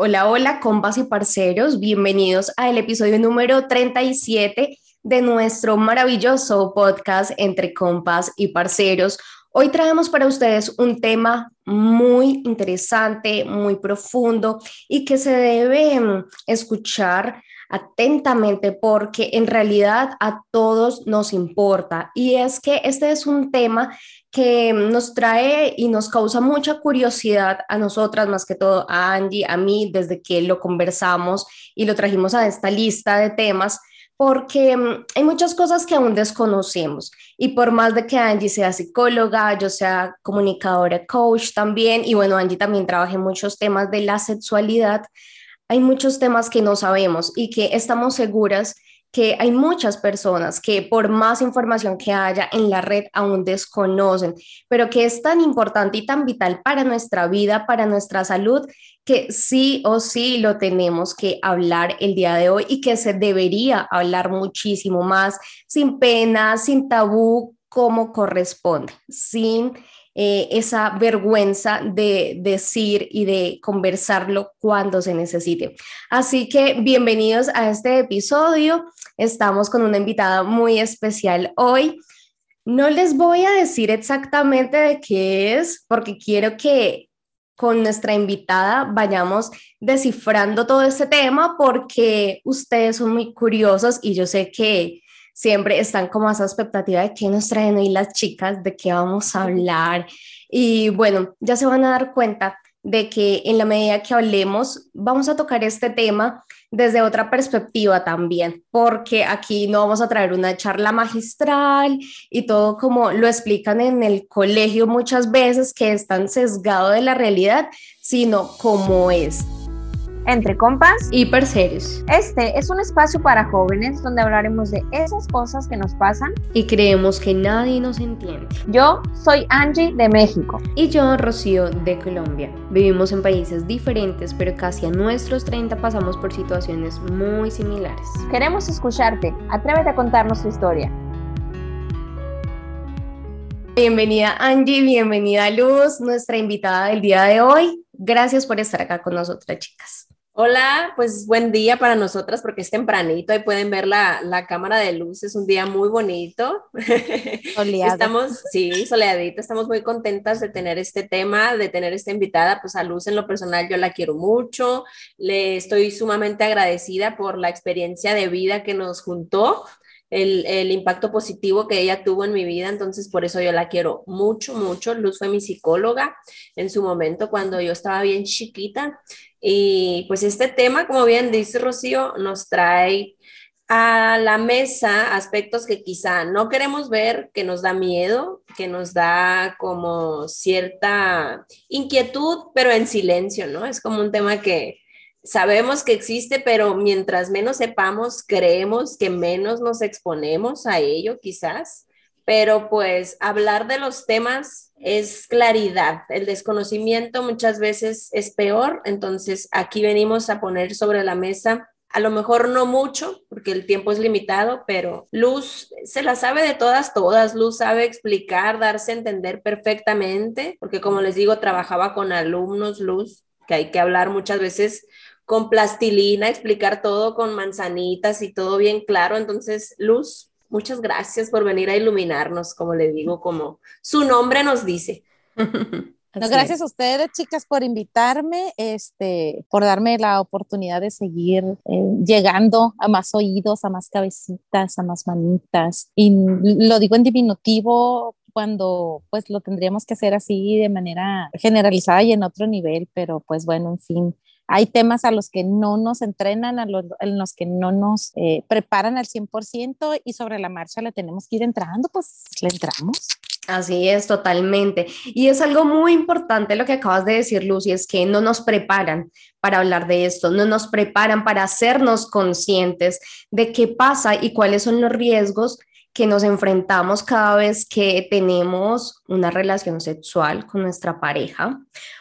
Hola, hola, compas y parceros, bienvenidos al episodio número 37 de nuestro maravilloso podcast entre compas y parceros. Hoy traemos para ustedes un tema muy interesante, muy profundo y que se debe escuchar atentamente porque en realidad a todos nos importa. Y es que este es un tema que nos trae y nos causa mucha curiosidad a nosotras, más que todo a Angie, a mí, desde que lo conversamos y lo trajimos a esta lista de temas, porque mm, hay muchas cosas que aún desconocemos y por más de que Angie sea psicóloga, yo sea comunicadora, coach también, y bueno, Angie también trabaja en muchos temas de la sexualidad, hay muchos temas que no sabemos y que estamos seguras que hay muchas personas que por más información que haya en la red aún desconocen, pero que es tan importante y tan vital para nuestra vida, para nuestra salud, que sí o sí lo tenemos que hablar el día de hoy y que se debería hablar muchísimo más, sin pena, sin tabú, como corresponde, sin eh, esa vergüenza de decir y de conversarlo cuando se necesite. Así que bienvenidos a este episodio. Estamos con una invitada muy especial hoy. No les voy a decir exactamente de qué es, porque quiero que con nuestra invitada vayamos descifrando todo este tema, porque ustedes son muy curiosos y yo sé que siempre están como a esa expectativa de qué nos traen hoy las chicas, de qué vamos a hablar. Y bueno, ya se van a dar cuenta de que en la medida que hablemos, vamos a tocar este tema desde otra perspectiva también, porque aquí no vamos a traer una charla magistral y todo como lo explican en el colegio muchas veces, que es tan sesgado de la realidad, sino como es entre compas y parceros. Este es un espacio para jóvenes donde hablaremos de esas cosas que nos pasan y creemos que nadie nos entiende. Yo soy Angie de México y yo Rocío de Colombia. Vivimos en países diferentes, pero casi a nuestros 30 pasamos por situaciones muy similares. Queremos escucharte. Atrévete a contarnos tu historia. Bienvenida Angie, bienvenida Luz, nuestra invitada del día de hoy. Gracias por estar acá con nosotras, chicas. Hola, pues buen día para nosotras porque es tempranito, ahí pueden ver la, la cámara de luz, es un día muy bonito. Soleado. Estamos, sí, soleadito, estamos muy contentas de tener este tema, de tener esta invitada, pues a Luz en lo personal yo la quiero mucho, le estoy sumamente agradecida por la experiencia de vida que nos juntó, el, el, impacto positivo que ella tuvo en mi vida, entonces por eso yo la quiero mucho, mucho. Luz fue mi psicóloga en su momento cuando yo estaba bien chiquita y pues este tema, como bien dice Rocío, nos trae a la mesa aspectos que quizá no queremos ver, que nos da miedo, que nos da como cierta inquietud, pero en silencio, ¿no? Es como un tema que sabemos que existe, pero mientras menos sepamos, creemos que menos nos exponemos a ello, quizás. Pero pues hablar de los temas es claridad. El desconocimiento muchas veces es peor, entonces aquí venimos a poner sobre la mesa a lo mejor no mucho, porque el tiempo es limitado, pero Luz se la sabe de todas, todas. Luz sabe explicar, darse a entender perfectamente, porque como les digo, trabajaba con alumnos, Luz, que hay que hablar muchas veces con plastilina, explicar todo con manzanitas y todo bien claro. Entonces, Luz, Muchas gracias por venir a iluminarnos, como le digo, como su nombre nos dice. gracias a ustedes, chicas, por invitarme, este, por darme la oportunidad de seguir eh, llegando a más oídos, a más cabecitas, a más manitas. Y lo digo en diminutivo cuando pues lo tendríamos que hacer así de manera generalizada y en otro nivel, pero pues bueno, en fin, hay temas a los que no nos entrenan, a los, en los que no nos eh, preparan al 100% y sobre la marcha le tenemos que ir entrando, pues le entramos. Así es, totalmente. Y es algo muy importante lo que acabas de decir, Lucy, es que no nos preparan para hablar de esto, no nos preparan para hacernos conscientes de qué pasa y cuáles son los riesgos que nos enfrentamos cada vez que tenemos una relación sexual con nuestra pareja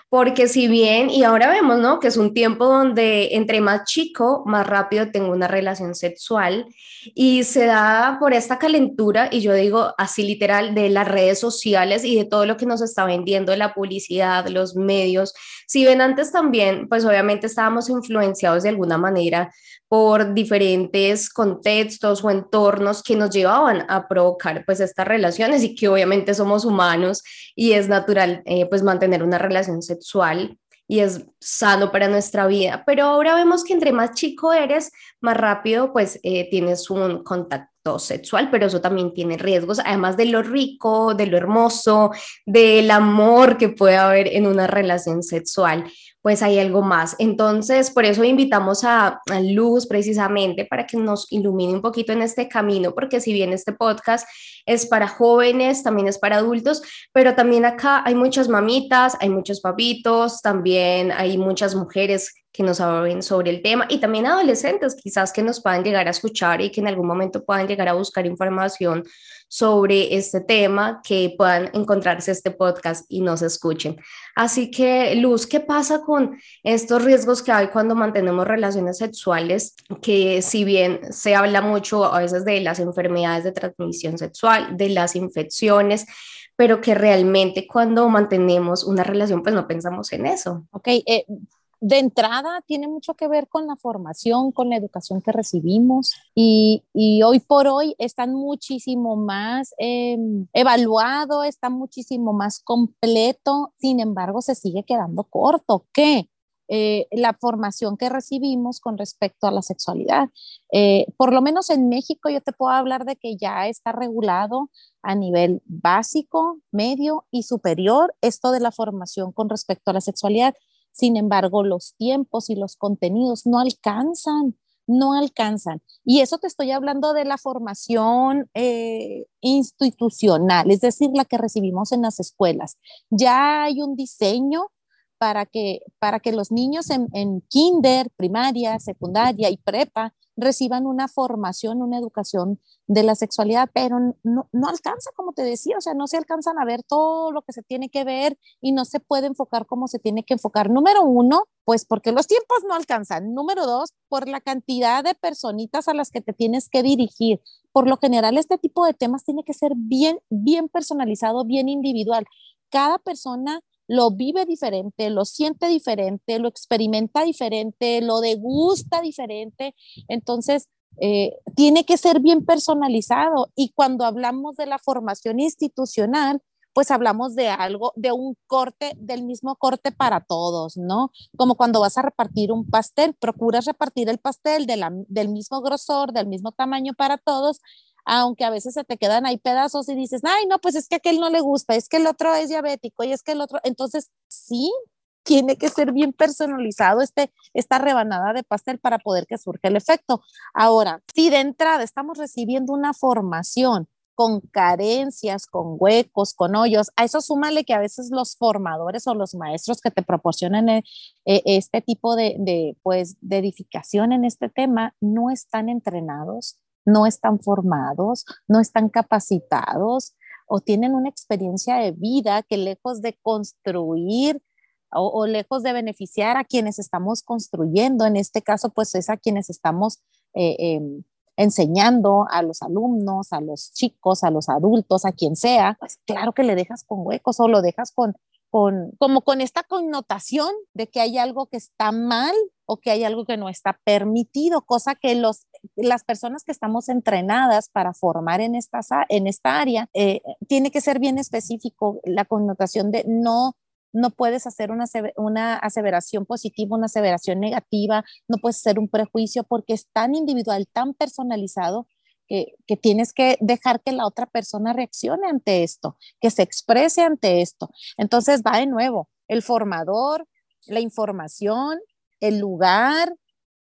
porque si bien, y ahora vemos, ¿no? Que es un tiempo donde entre más chico, más rápido tengo una relación sexual y se da por esta calentura, y yo digo así literal, de las redes sociales y de todo lo que nos está vendiendo la publicidad, los medios. Si ven antes también, pues obviamente estábamos influenciados de alguna manera por diferentes contextos o entornos que nos llevaban a provocar pues estas relaciones y que obviamente somos humanos y es natural eh, pues mantener una relación sexual y es sano para nuestra vida, pero ahora vemos que entre más chico eres, más rápido pues eh, tienes un contacto sexual, pero eso también tiene riesgos, además de lo rico, de lo hermoso, del amor que puede haber en una relación sexual pues hay algo más. Entonces, por eso invitamos a, Luz precisamente para que nos ilumine un poquito en este camino, porque si bien este podcast es para jóvenes, también es para adultos, pero también acá hay muchas mamitas, hay muchos papitos, también hay muchas mujeres que nos hablen sobre el tema y también adolescentes quizás que nos puedan llegar a escuchar y que en algún momento puedan llegar a buscar información sobre este tema, que puedan encontrarse este podcast y nos escuchen. Así que, Luz, ¿qué pasa con estos riesgos que hay cuando mantenemos relaciones sexuales? Que si bien se habla mucho a veces de las enfermedades de transmisión sexual, de las infecciones, pero que realmente cuando mantenemos una relación, pues no pensamos en eso. Ok, eh, de entrada tiene mucho que ver con la formación, con la educación que recibimos y, hoy por hoy están muchísimo más em, evaluado, está muchísimo más completo, sin embargo se sigue quedando corto. ¿Qué? Eh, la formación que recibimos con respecto a la sexualidad. Eh, por lo menos en México yo te puedo hablar de que ya está regulado a nivel básico, medio y superior esto de la formación con respecto a la sexualidad. Sin embargo, los tiempos y los contenidos no alcanzan, no alcanzan. Y eso te estoy hablando de la formación eh, institucional, es decir, la que recibimos en las escuelas. Ya hay un diseño para que, para que los niños en, kinder, primaria, secundaria y prepa reciban una formación, una educación de la sexualidad, pero no, no, alcanza, como te decía, o sea, no se alcanzan a ver todo lo que se tiene que ver y no se puede enfocar como se tiene que enfocar. Número uno, pues porque los tiempos no alcanzan. Número dos, por la cantidad de personitas a las que te tienes que dirigir. Por lo general, este tipo de temas tiene que ser bien, bien personalizado, bien individual. Cada persona lo vive diferente, lo siente diferente, lo experimenta diferente, lo degusta diferente. Entonces, eh, tiene que ser bien personalizado. Y cuando hablamos de la formación institucional, pues hablamos de algo, de un corte, del mismo corte para todos, ¿no? Como cuando vas a repartir un pastel, procuras repartir el pastel del mismo grosor, del mismo tamaño para todos, aunque a veces se te quedan ahí pedazos y dices, ay, no, pues es que a aquel no le gusta, es que el otro es diabético y es que el otro, entonces sí, tiene que ser bien personalizado este, esta rebanada de pastel para poder que surja el efecto. Ahora, si de entrada estamos recibiendo una formación con carencias, con huecos, con hoyos. A eso súmale que a veces los formadores o los maestros que te proporcionan eh, eh, este tipo de, pues, de edificación en este tema no están entrenados, no están formados, no están capacitados o tienen una experiencia de vida que lejos de construir o, lejos de beneficiar a quienes estamos construyendo, en este caso pues es a quienes estamos eh, em, enseñando a los alumnos, a los chicos, a los adultos, a quien sea, pues claro que le dejas con huecos o lo dejas con, con, como con esta connotación de que hay algo que está mal o que hay algo que no está permitido, cosa que los, las personas que estamos entrenadas para formar en esta, en esta área, eh, tiene que ser bien específico la connotación de no no puedes hacer una, una, aseveración positiva, una aseveración negativa, no puedes hacer un prejuicio porque es tan individual, tan personalizado que, tienes que dejar que la otra persona reaccione ante esto, que se exprese ante esto. Entonces va de nuevo el formador, la información, el lugar.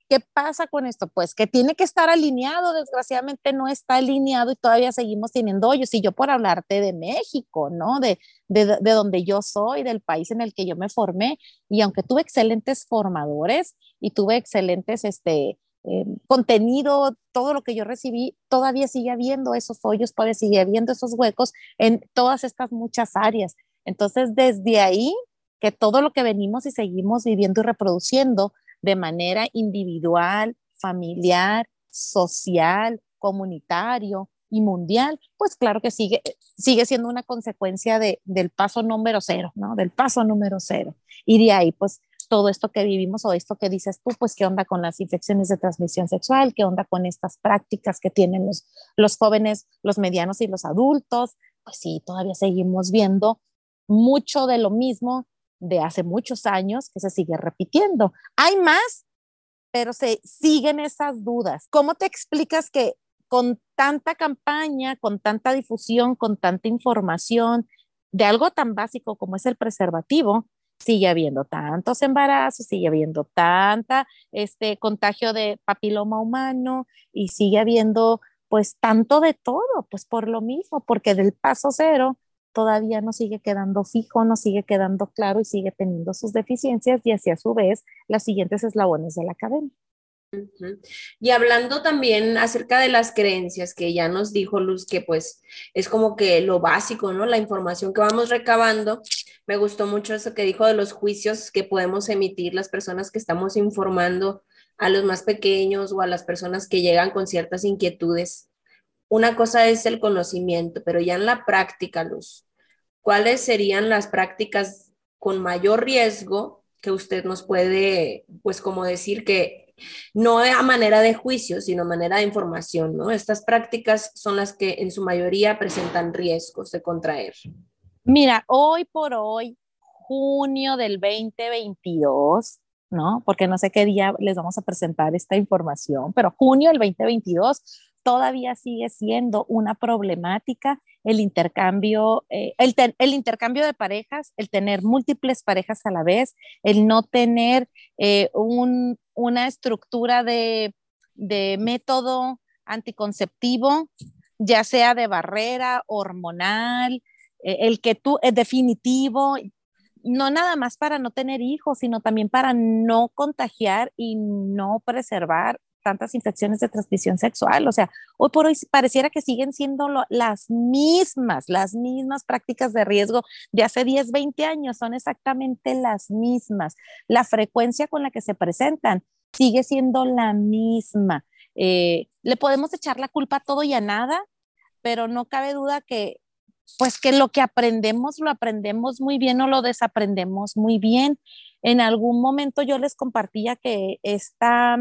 ¿Qué pasa con esto? Pues que tiene que estar alineado, desgraciadamente no está alineado y todavía seguimos teniendo hoyos. Y yo por hablarte de México, ¿no? De, de, de donde yo soy, del país en el que yo me formé, y aunque tuve excelentes formadores y tuve excelentes, este, eh, contenido, todo lo que yo recibí, todavía sigue habiendo esos hoyos, todavía sigue habiendo esos huecos en todas estas muchas áreas. Entonces, desde ahí que todo lo que venimos y seguimos viviendo y reproduciendo de manera individual, familiar, social, comunitario y mundial, pues claro que sigue, sigue siendo una consecuencia de, del paso número cero, ¿no? Del paso número cero. Y de ahí, pues todo esto que vivimos o esto que dices tú, pues qué onda con las infecciones de transmisión sexual, qué onda con estas prácticas que tienen los, los jóvenes, los medianos y los adultos, pues sí, todavía seguimos viendo mucho de lo mismo de hace muchos años que se sigue repitiendo. Hay más, pero se siguen esas dudas. ¿Cómo te explicas que con tanta campaña, con tanta difusión, con tanta información de algo tan básico como es el preservativo, sigue habiendo tantos embarazos, sigue habiendo tanta este contagio de papiloma humano y sigue habiendo pues tanto de todo, pues por lo mismo, porque del paso cero todavía no sigue quedando fijo, no sigue quedando claro y sigue teniendo sus deficiencias y así a su vez las siguientes eslabones de la cadena. Y hablando también acerca de las creencias que ya nos dijo Luz, que pues es como que lo básico, ¿no? La información que vamos recabando. Me gustó mucho eso que dijo de los juicios que podemos emitir las personas que estamos informando a los más pequeños o a las personas que llegan con ciertas inquietudes. Una cosa es el conocimiento, pero ya en la práctica, Luz, ¿cuáles serían las prácticas con mayor riesgo que usted nos puede, pues como decir que no a manera de juicio, sino a manera de información, ¿no? Estas prácticas son las que en su mayoría presentan riesgos de contraer. Mira, hoy por hoy, junio del 2022, ¿no? Porque no sé qué día les vamos a presentar esta información, pero junio del 2022 todavía sigue siendo una problemática el intercambio, eh, el, intercambio de parejas, el tener múltiples parejas a la vez, el no tener eh, una estructura de, método anticonceptivo, ya sea de barrera hormonal, eh, el que tú es definitivo, no nada más para no tener hijos, sino también para no contagiar y no preservar tantas infecciones de transmisión sexual. O sea, hoy por hoy pareciera que siguen siendo las mismas, las mismas prácticas de riesgo de hace 10, 20 años, son exactamente las mismas. La frecuencia con la que se presentan sigue siendo la misma. Eh, le podemos echar la culpa a todo y a nada, pero no cabe duda que pues que lo que aprendemos lo aprendemos muy bien o lo desaprendemos muy bien. En algún momento yo les compartía que esta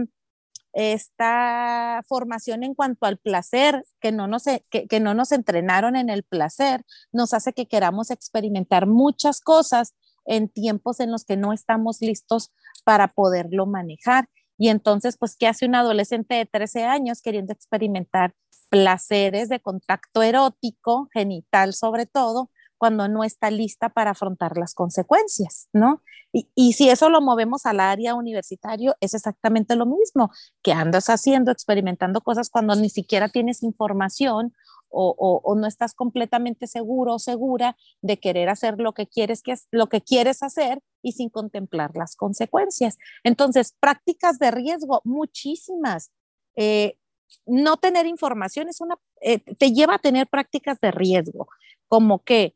esta formación en cuanto al placer, que no, nos, e, que, no nos entrenaron en el placer, nos hace que queramos experimentar muchas cosas en tiempos en los que no estamos listos para poderlo manejar. Y entonces, pues, ¿qué hace un adolescente de 13 años queriendo experimentar placeres de contacto erótico, genital sobre todo, cuando no está lista para afrontar las consecuencias, ¿no? Y, si eso lo movemos al área universitario, es exactamente lo mismo, que andas haciendo, experimentando cosas cuando ni siquiera tienes información o, no estás completamente seguro o segura de querer hacer lo que quieres, que lo que quieres hacer y sin contemplar las consecuencias. Entonces, prácticas de riesgo, muchísimas. Eh, no tener información es una, eh, te lleva a tener prácticas de riesgo, como que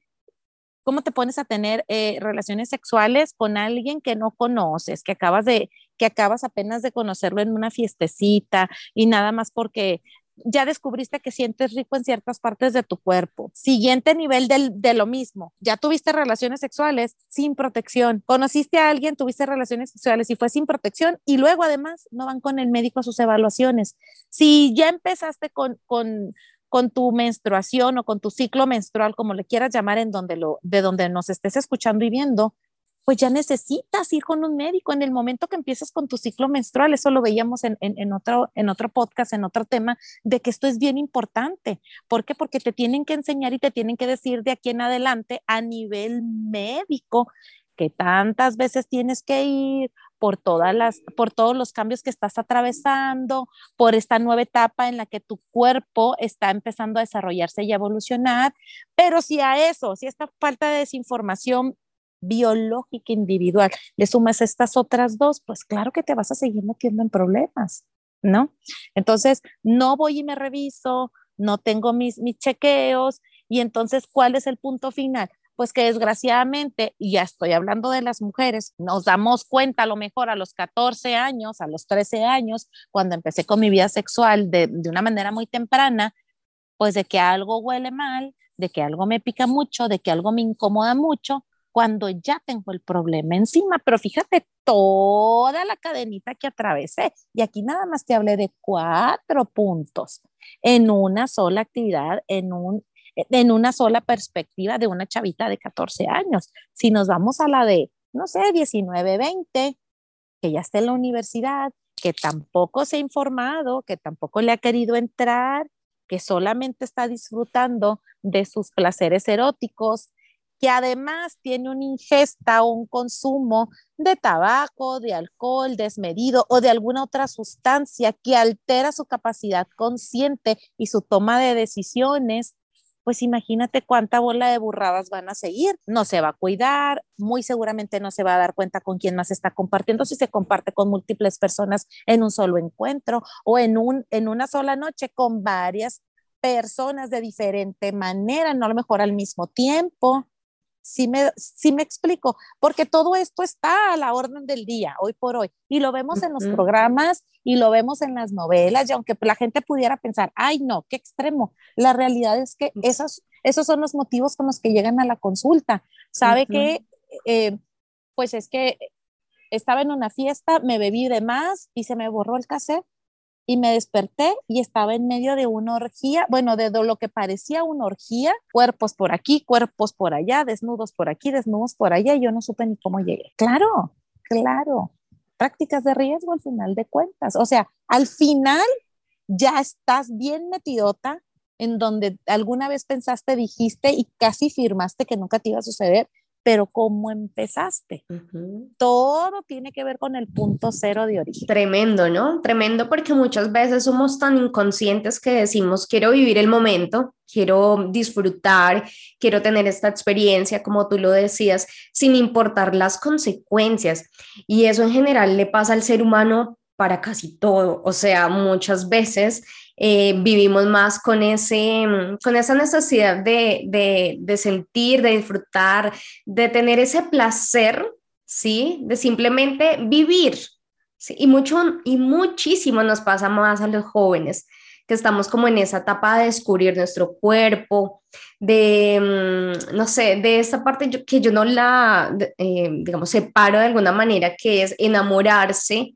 ¿Cómo te pones a tener eh, relaciones sexuales con alguien que no conoces, que acabas de, que acabas apenas de conocerlo en una fiestecita y nada más porque ya descubriste que sientes rico en ciertas partes de tu cuerpo. Siguiente nivel de lo mismo, ya tuviste relaciones sexuales sin protección. Conociste a alguien, tuviste relaciones sexuales y fue sin protección y luego además no van con el médico a sus evaluaciones. Si ya empezaste con, con con tu menstruación o con tu ciclo menstrual, como le quieras llamar, en donde lo, de donde nos estés escuchando y viendo, pues ya necesitas ir con un médico en el momento que empiezas con tu ciclo menstrual. Eso lo veíamos en, en, otro, en otro podcast, en otro tema, de que esto es bien importante. ¿Por qué? Porque te tienen que enseñar y te tienen que decir de aquí en adelante a nivel médico que tantas veces tienes que ir por todas las por todos los cambios que estás atravesando, por esta nueva etapa en la que tu cuerpo está empezando a desarrollarse y a evolucionar, pero si a eso, si a esta falta de desinformación biológica individual le sumas estas otras dos, pues claro que te vas a seguir metiendo en problemas, ¿no? Entonces, no voy y me reviso, no tengo mis, mis chequeos y entonces, ¿cuál es el punto final? Pues que desgraciadamente, y ya estoy hablando de las mujeres, nos damos cuenta a lo mejor a los 14 años, a los 13 años, cuando empecé con mi vida sexual de, de una manera muy temprana, pues de que algo huele mal, de que algo me pica mucho, de que algo me incomoda mucho, cuando ya tengo el problema encima. Pero fíjate toda la cadenita que atravesé. Y aquí nada más te hablé de cuatro puntos en una sola actividad, en, un, en una sola perspectiva de una chavita de 14 años. Si nos vamos a la de, no sé, 19, 20, que ya está en la universidad, que tampoco se ha informado, que tampoco le ha querido entrar, que solamente está disfrutando de sus placeres eróticos, que además tiene una ingesta o un consumo de tabaco, de alcohol desmedido o de alguna otra sustancia que altera su capacidad consciente y su toma de decisiones, pues imagínate cuánta bola de burradas van a seguir. No se va a cuidar, muy seguramente no se va a dar cuenta con quién más está compartiendo, si se comparte con múltiples personas en un solo encuentro o en, un, en una sola noche con varias personas de diferente manera, no a lo mejor al mismo tiempo. Sí me, sí me explico, porque todo esto está a la orden del día, hoy por hoy, y lo vemos en los programas y lo vemos en las novelas, y aunque la gente pudiera pensar, ay no, qué extremo, la realidad es que esos, esos son los motivos con los que llegan a la consulta. Sabe que, eh, pues es que estaba en una fiesta, me bebí de más y se me borró el cassette y me desperté y estaba en medio de una orgía, bueno, de lo que parecía una orgía, cuerpos por aquí, cuerpos por allá, desnudos por aquí, desnudos por allá, y yo no supe ni cómo llegué. Claro, claro. Prácticas de riesgo al final de cuentas. O sea, al final ya estás bien metidota en donde alguna vez pensaste, dijiste y casi firmaste que nunca te iba a suceder, pero cómo empezaste. Todo tiene que ver con el punto cero de origen. Tremendo, ¿no? Tremendo porque muchas veces somos tan inconscientes que decimos, quiero vivir el momento, quiero disfrutar, quiero tener esta experiencia, como tú lo decías, sin importar las consecuencias. Y eso en general le pasa al ser humano para casi todo. O sea, muchas veces eh, vivimos más con, ese, mm, con esa necesidad de, de, sentir, de disfrutar, de tener ese placer, ¿sí? De simplemente vivir. ¿sí? Y, mucho, y muchísimo nos pasa más a los jóvenes que estamos como en esa etapa de descubrir nuestro cuerpo, de, mm, no sé, de esa parte que yo no la, eh, digamos, separo de alguna manera, que es enamorarse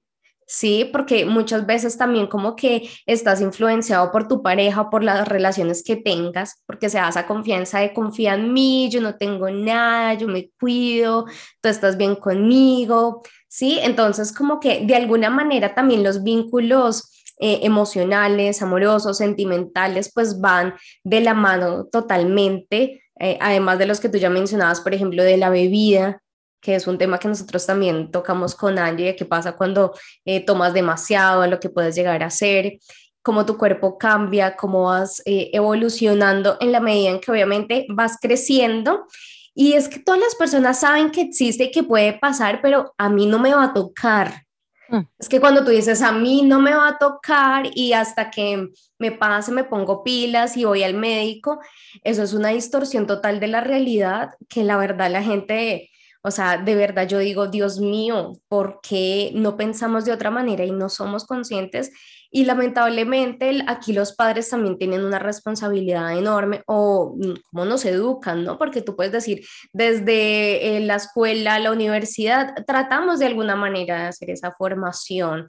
¿sí? Porque muchas veces también como que estás influenciado por tu pareja, por las relaciones que tengas, porque se da esa confianza de confía en mí, yo no tengo nada, yo me cuido, tú estás bien conmigo, ¿sí? Entonces como que de alguna manera también los vínculos eh, emocionales, amorosos, sentimentales, pues van de la mano totalmente, eh, además de los que tú ya mencionabas, por ejemplo, de la bebida, que es un tema que nosotros también tocamos con Angie, qué pasa cuando eh, tomas demasiado, lo que puedes llegar a hacer, cómo tu cuerpo cambia, cómo vas eh, evolucionando en la medida en que obviamente vas creciendo. Y es que todas las personas saben que existe y que puede pasar, pero a mí no me va a tocar. Mm. Es que cuando tú dices a mí no me va a tocar y hasta que me pase me pongo pilas y voy al médico, eso es una distorsión total de la realidad que la verdad la gente o sea, de verdad yo digo, Dios mío, ¿por qué no pensamos de otra manera y no somos conscientes? Y lamentablemente aquí los padres también tienen una responsabilidad enorme o mm, cómo nos educan, ¿no? Porque tú puedes decir, desde eh, la escuela, la universidad, tratamos de alguna manera de hacer esa formación,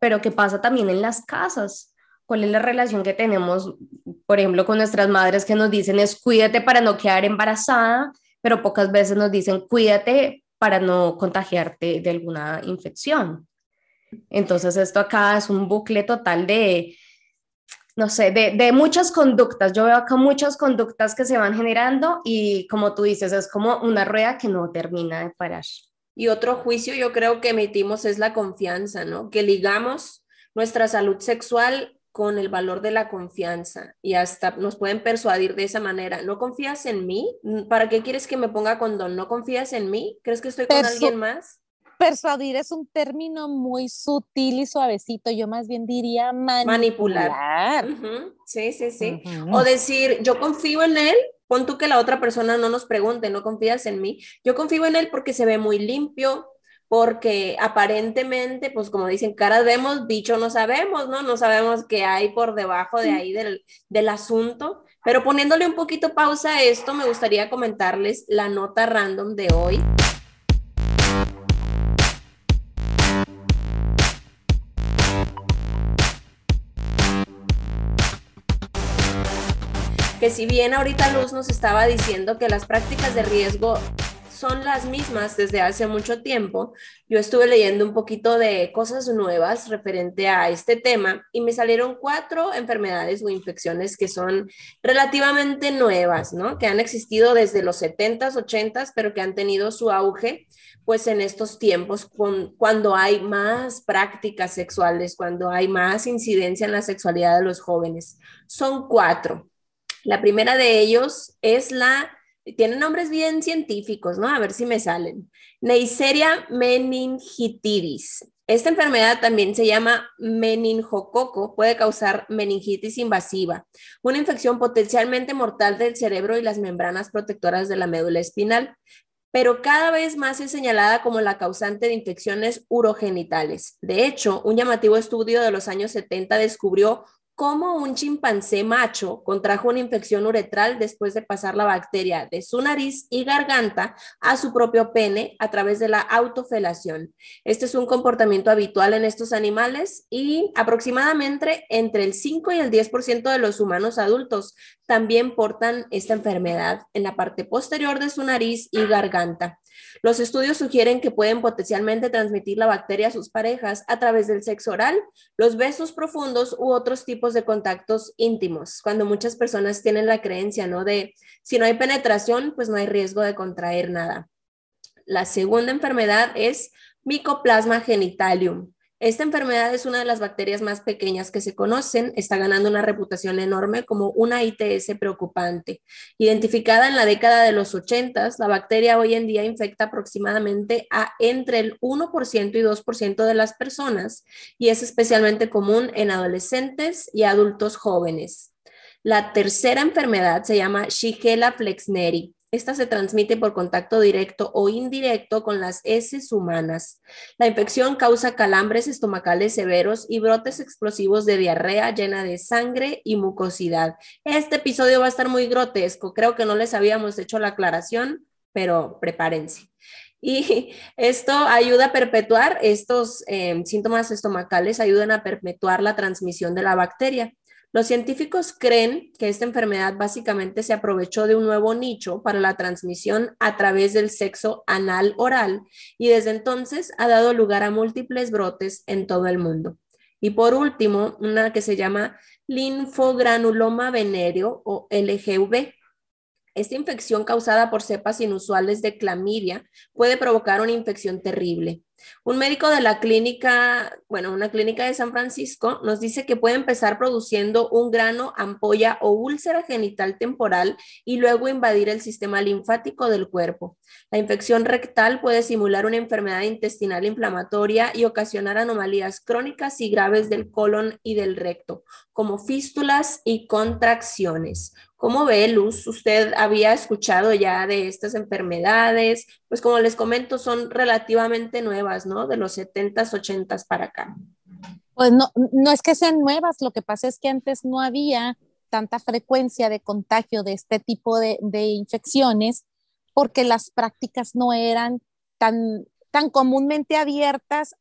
pero ¿qué pasa también en las casas? ¿Cuál es la relación que tenemos, por ejemplo, con nuestras madres que nos dicen es cuídate para no quedar embarazada? Pero pocas veces nos dicen cuídate para no contagiarte de alguna infección. Entonces esto acá es un bucle total de, no sé, de, de, muchas conductas. Yo veo acá muchas conductas que se van generando y como tú dices, es como una rueda que no termina de parar. Y otro juicio yo creo que emitimos es la confianza, ¿no? Que ligamos nuestra salud sexual con el valor de la confianza y hasta nos pueden persuadir de esa manera. ¿No confías en mí? ¿Para qué quieres que me ponga condón? ¿No confías en mí? ¿Crees que estoy con alguien más? Persuadir es un término muy sutil y suavecito. Yo más bien diría manipular. Sí, sí, sí. O decir, yo confío en él pon tú que la otra persona no nos pregunte, no confías en mí, yo confío en él porque se ve muy limpio, porque aparentemente, pues como dicen, caras vemos, bicho no sabemos, ¿no? No sabemos qué hay por debajo de ahí del, del asunto. Pero poniéndole un poquito pausa a esto, me gustaría comentarles la nota random de hoy. que si bien ahorita Luz nos estaba diciendo que las prácticas de riesgo son las mismas desde hace mucho tiempo, yo estuve leyendo un poquito de cosas nuevas referente a este tema y me salieron cuatro enfermedades o infecciones que son relativamente nuevas, ¿no? Que han existido desde los 70s, 80s, pero que han tenido su auge pues en estos tiempos, con, cuando hay más prácticas sexuales, cuando hay más incidencia en la sexualidad de los jóvenes. Son cuatro. La primera de ellos es la, tienen nombres bien científicos, ¿no? A ver si me salen. Neisseria meningitidis. Esta enfermedad también se llama meningococo, puede causar meningitis invasiva, una infección potencialmente mortal del cerebro y las membranas protectoras de la médula espinal, pero cada vez más es señalada como la causante de infecciones urogenitales. De hecho, un llamativo estudio de los años 70 descubrió cómo un chimpancé macho contrajo una infección uretral después de pasar la bacteria de su nariz y garganta a su propio pene a través de la autofelación. Este es un comportamiento habitual en estos animales y aproximadamente entre el 5 y el 10% de los humanos adultos también portan esta enfermedad en la parte posterior de su nariz y garganta. Los estudios sugieren que pueden potencialmente transmitir la bacteria a sus parejas a través del sexo oral, los besos profundos u otros tipos de contactos íntimos, cuando muchas personas tienen la creencia, ¿no? De si no hay penetración, pues no hay riesgo de contraer nada. La segunda enfermedad es Mycoplasma genitalium. Esta enfermedad es una de las bacterias más pequeñas que se conocen, está ganando una reputación enorme como una ITS preocupante. Identificada en la década de los 80, la bacteria hoy en día infecta aproximadamente a entre el 1% y 2% de las personas y es especialmente común en adolescentes y adultos jóvenes. La tercera enfermedad se llama Shigella flexneri esta se transmite por contacto directo o indirecto con las heces humanas. La infección causa calambres estomacales severos y brotes explosivos de diarrea llena de sangre y mucosidad. Este episodio va a estar muy grotesco. Creo que no les habíamos hecho la aclaración, pero prepárense. Y esto ayuda a perpetuar estos eh, síntomas estomacales, ayudan a perpetuar la transmisión de la bacteria. Los científicos creen que esta enfermedad básicamente se aprovechó de un nuevo nicho para la transmisión a través del sexo anal oral y desde entonces ha dado lugar a múltiples brotes en todo el mundo. Y por último, una que se llama linfogranuloma venéreo o LGV. Esta infección causada por cepas inusuales de clamidia puede provocar una infección terrible. Un médico de la clínica, bueno, una clínica de San Francisco, nos dice que puede empezar produciendo un grano, ampolla o úlcera genital temporal y luego invadir el sistema linfático del cuerpo. La infección rectal puede simular una enfermedad intestinal inflamatoria y ocasionar anomalías crónicas y graves del colon y del recto, como fístulas y contracciones. ¿Cómo ve, Luz? ¿Usted había escuchado ya de estas enfermedades? Pues como les comento, son relativamente nuevas, ¿no? De los 70s, 80s para acá. Pues no, no es que sean nuevas, lo que pasa es que antes no había tanta frecuencia de contagio de este tipo de, infecciones porque las prácticas no eran tan, tan comúnmente abiertas.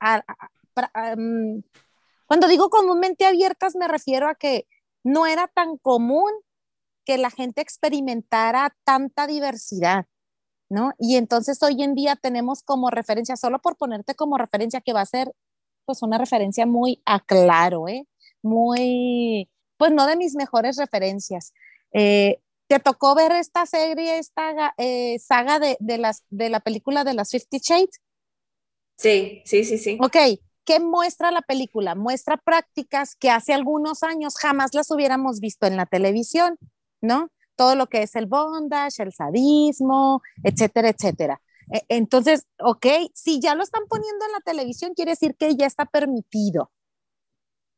Cuando digo comúnmente abiertas me refiero a que no era tan común que la gente experimentara tanta diversidad, ¿no? Y entonces hoy en día tenemos como referencia, solo por ponerte como referencia, que va a ser pues una referencia muy a claro, ¿eh? Muy, pues no de mis mejores referencias. Eh, ¿Te tocó ver esta serie, esta eh, saga de, de, las, de la película de las Fifty Shades? Sí, sí, sí, sí. Ok, ¿qué muestra la película? Muestra prácticas que hace algunos años jamás las hubiéramos visto en la televisión. ¿No? Todo lo que es el bondage, el sadismo, etcétera, etcétera. E, entonces, ok, si ya lo están poniendo en la televisión, quiere decir que ya está permitido.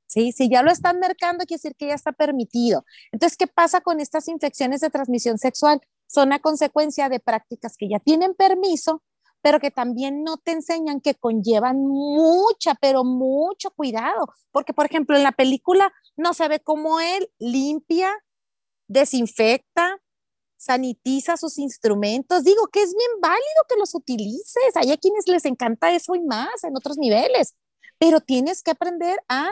¿sí? Si ya lo están mercando, quiere decir que ya está permitido. Entonces, ¿qué pasa con estas infecciones de transmisión sexual? Son a consecuencia de prácticas que ya tienen permiso, pero que también no te enseñan que conllevan mucha, pero mucho cuidado. Porque, por ejemplo, en la película no se ve cómo él limpia, desinfecta, sanitiza sus instrumentos. Digo que es bien válido que los utilices. Hay a quienes les encanta eso y más en otros niveles, pero tienes que aprender a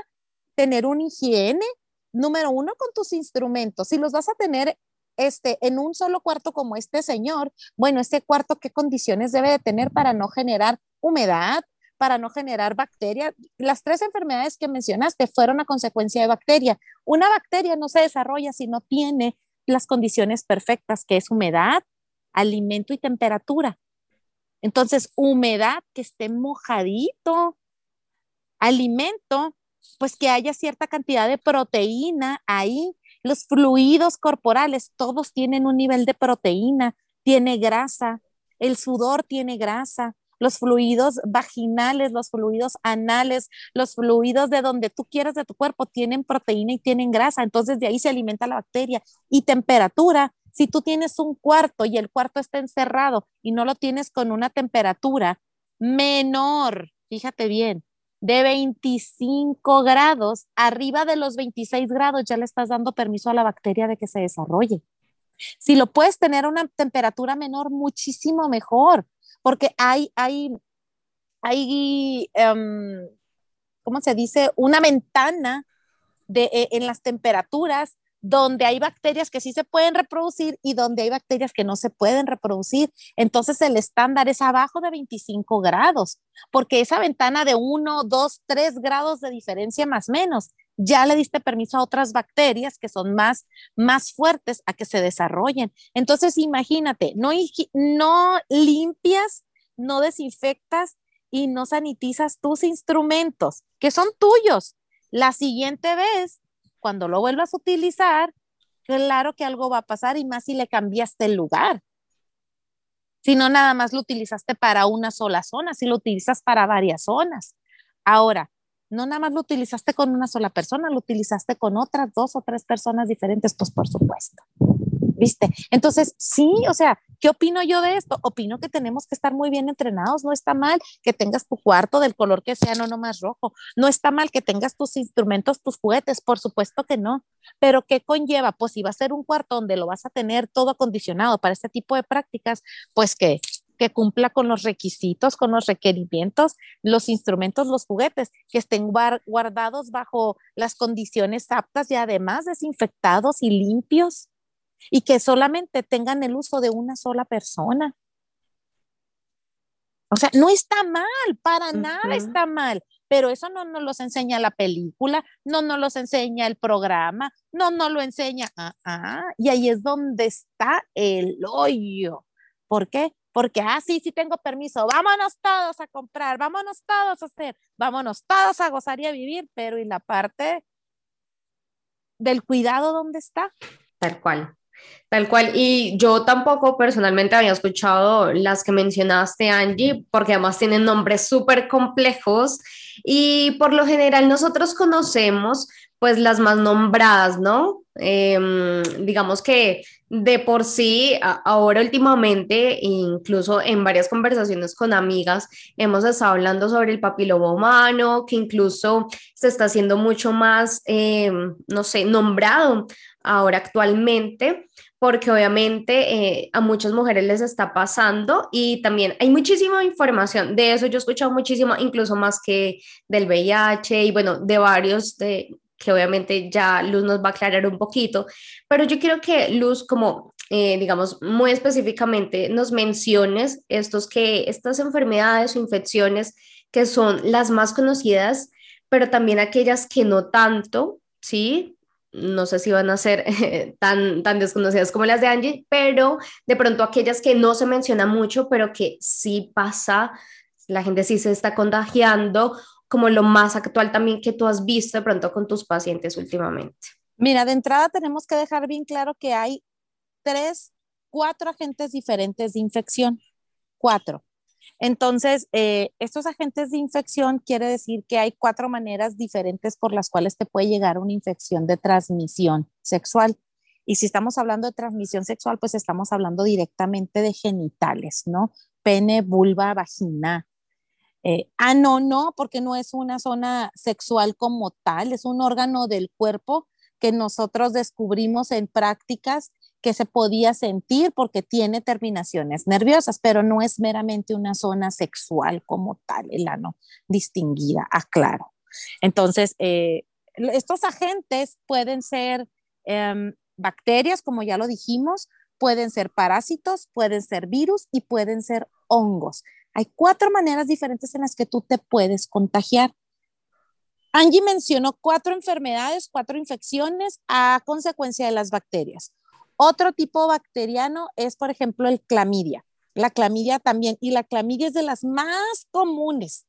tener una higiene, número uno, con tus instrumentos. Si los vas a tener este, en un solo cuarto como este señor, bueno, este cuarto, ¿qué condiciones debe de tener para no generar humedad, para no generar bacteria? Las tres enfermedades que mencionaste fueron a consecuencia de bacteria. Una bacteria no se desarrolla si no tiene las condiciones perfectas, que es humedad, alimento y temperatura. Entonces, humedad, que esté mojadito, alimento, pues que haya cierta cantidad de proteína ahí. Los fluidos corporales, todos tienen un nivel de proteína, tiene grasa, el sudor tiene grasa, los fluidos vaginales, los fluidos anales, los fluidos de donde tú quieras de tu cuerpo tienen proteína y tienen grasa, entonces de ahí se alimenta la bacteria. Y temperatura, si tú tienes un cuarto y el cuarto está encerrado y no lo tienes con una temperatura menor, fíjate bien, de 25 grados, arriba de los 26 grados ya le estás dando permiso a la bacteria de que se desarrolle. Si lo puedes tener a una temperatura menor, muchísimo mejor, porque hay, hay, hay, um, ¿cómo se dice? Una ventana de, eh, en las temperaturas donde hay bacterias que sí se pueden reproducir y donde hay bacterias que no se pueden reproducir. Entonces el estándar es abajo de 25 grados, porque esa ventana de 1, 2, 3 grados de diferencia más menos, ya le diste permiso a otras bacterias que son más, más fuertes a que se desarrollen. Entonces imagínate, no, no limpias, no desinfectas y no sanitizas tus instrumentos, que son tuyos. La siguiente vez cuando lo vuelvas a utilizar, claro que algo va a pasar y más si le cambiaste el lugar. Si no, nada más lo utilizaste para una sola zona, si lo utilizas para varias zonas. Ahora, no nada más lo utilizaste con una sola persona, lo utilizaste con otras dos o tres personas diferentes, pues por supuesto. ¿Viste? Entonces, sí, o sea, ¿qué opino yo de esto? Opino que tenemos que estar muy bien entrenados. No está mal que tengas tu cuarto del color que sea, no nomás rojo. No está mal que tengas tus instrumentos, tus juguetes, por supuesto que no. Pero ¿qué conlleva? Pues si va a ser un cuarto donde lo vas a tener todo acondicionado para este tipo de prácticas, pues que que cumpla con los requisitos, con los requerimientos, los instrumentos, los juguetes, que estén guardados bajo las condiciones aptas y además desinfectados y limpios y que solamente tengan el uso de una sola persona. O sea, no está mal, para nada está mal, pero eso no nos los enseña la película, no nos los enseña el programa, no nos lo enseña, ah, ah, y ahí es donde está el hoyo. ¿Por qué? Porque, ah, sí, sí tengo permiso, vámonos todos a comprar, vámonos todos a hacer, vámonos todos a gozar y a vivir, pero ¿y la parte del cuidado dónde está? Tal cual. Tal cual, y yo tampoco personalmente había escuchado las que mencionaste, Angie, porque además tienen nombres súper complejos y por lo general nosotros conocemos pues las más nombradas, ¿no? Em, digamos que de por sí, ahora últimamente, incluso en varias conversaciones con amigas, hemos estado hablando sobre el papiloma humano, que incluso se está haciendo mucho más, em, no sé, nombrado ahora actualmente, porque obviamente eh, a muchas mujeres les está pasando y también hay muchísima información. De eso yo he escuchado muchísimo, incluso más que del VIH y bueno, de varios de que obviamente ya Luz nos va a aclarar un poquito, pero yo quiero que Luz, como eh, digamos muy específicamente, nos menciones estos que, estas enfermedades o infecciones que son las más conocidas, pero también aquellas que no tanto, ¿sí? no sé si van a ser tan, tan desconocidas como las de Angie, pero de pronto aquellas que no se menciona mucho, pero que sí pasa, la gente sí se está contagiando, como lo más actual también que tú has visto de pronto con tus pacientes últimamente. Mira, de entrada tenemos que dejar bien claro que hay tres, cuatro agentes diferentes de infección, cuatro. Entonces, eh, estos agentes de infección quiere decir que hay cuatro maneras diferentes por las cuales te puede llegar una infección de transmisión sexual. Y si estamos hablando de transmisión sexual, pues estamos hablando directamente de genitales, ¿no? Pene, vulva, vagina. Eh, ah, no, no, porque no es una zona sexual como tal, es un órgano del cuerpo que nosotros descubrimos en prácticas que se podía sentir porque tiene terminaciones nerviosas, pero no es meramente una zona sexual como tal, el ano distinguida, aclaro. Entonces, eh, estos agentes pueden ser em, bacterias, como ya lo dijimos, pueden ser parásitos, pueden ser virus y pueden ser hongos. Hay cuatro maneras diferentes en las que tú te puedes contagiar. Angie mencionó cuatro enfermedades, cuatro infecciones a consecuencia de las bacterias. Otro tipo bacteriano es, por ejemplo, el clamidia. La clamidia también, y la clamidia es de las más comunes,